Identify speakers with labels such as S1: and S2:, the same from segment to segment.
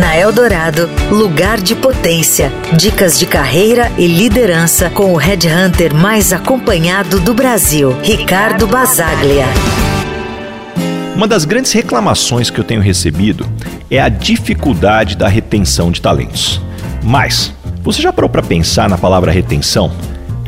S1: Na Eldorado, lugar de potência. Dicas de carreira e liderança com o headhunter mais acompanhado do Brasil, Ricardo Basaglia.
S2: Uma das grandes reclamações que eu tenho recebido é a dificuldade da retenção de talentos. Mas, você já parou para pensar na palavra retenção?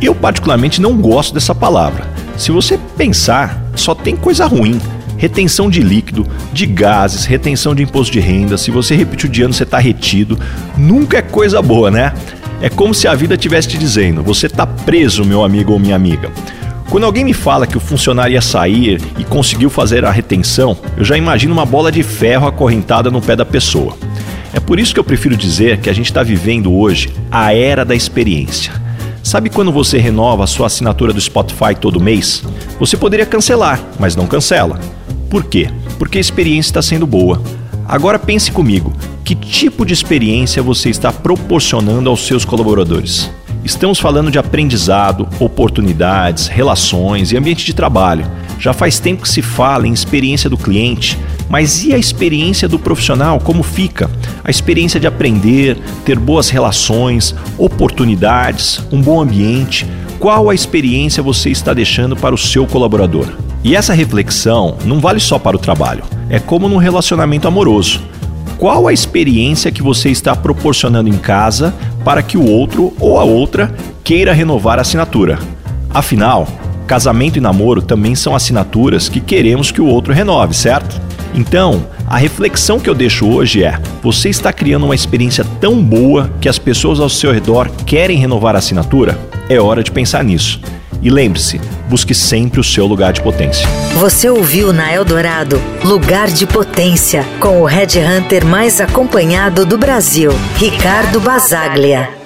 S2: Eu, particularmente, não gosto dessa palavra. Se você pensar, só tem coisa ruim retenção de líquido, de gases, retenção de imposto de renda. Se você repetir o de ano, você está retido. Nunca é coisa boa, né? É como se a vida estivesse te dizendo: você está preso, meu amigo ou minha amiga. Quando alguém me fala que o funcionário ia sair e conseguiu fazer a retenção, eu já imagino uma bola de ferro acorrentada no pé da pessoa. É por isso que eu prefiro dizer que a gente está vivendo hoje a era da experiência. Sabe quando você renova a sua assinatura do Spotify todo mês? Você poderia cancelar, mas não cancela. Por quê? Porque a experiência está sendo boa. Agora pense comigo: que tipo de experiência você está proporcionando aos seus colaboradores? Estamos falando de aprendizado, oportunidades, relações e ambiente de trabalho. Já faz tempo que se fala em experiência do cliente, mas e a experiência do profissional? Como fica? A experiência de aprender, ter boas relações, oportunidades, um bom ambiente. Qual a experiência você está deixando para o seu colaborador? E essa reflexão não vale só para o trabalho, é como num relacionamento amoroso. Qual a experiência que você está proporcionando em casa para que o outro ou a outra queira renovar a assinatura? Afinal, casamento e namoro também são assinaturas que queremos que o outro renove, certo? Então, a reflexão que eu deixo hoje é: você está criando uma experiência tão boa que as pessoas ao seu redor querem renovar a assinatura? É hora de pensar nisso. E lembre-se, busque sempre o seu lugar de potência.
S1: Você ouviu na Eldorado Lugar de Potência, com o Red Hunter mais acompanhado do Brasil, Ricardo Basaglia.